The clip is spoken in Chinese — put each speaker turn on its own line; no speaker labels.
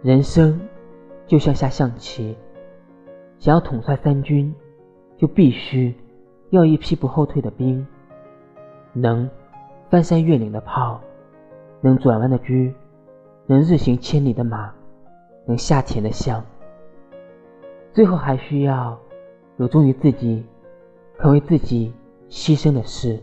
人生就像下象棋，想要统帅三军，就必须要一批不后退的兵，能翻山越岭的炮，能转弯的车，能日行千里的马，能下田的象。最后还需要有忠于自己、肯为自己牺牲的事。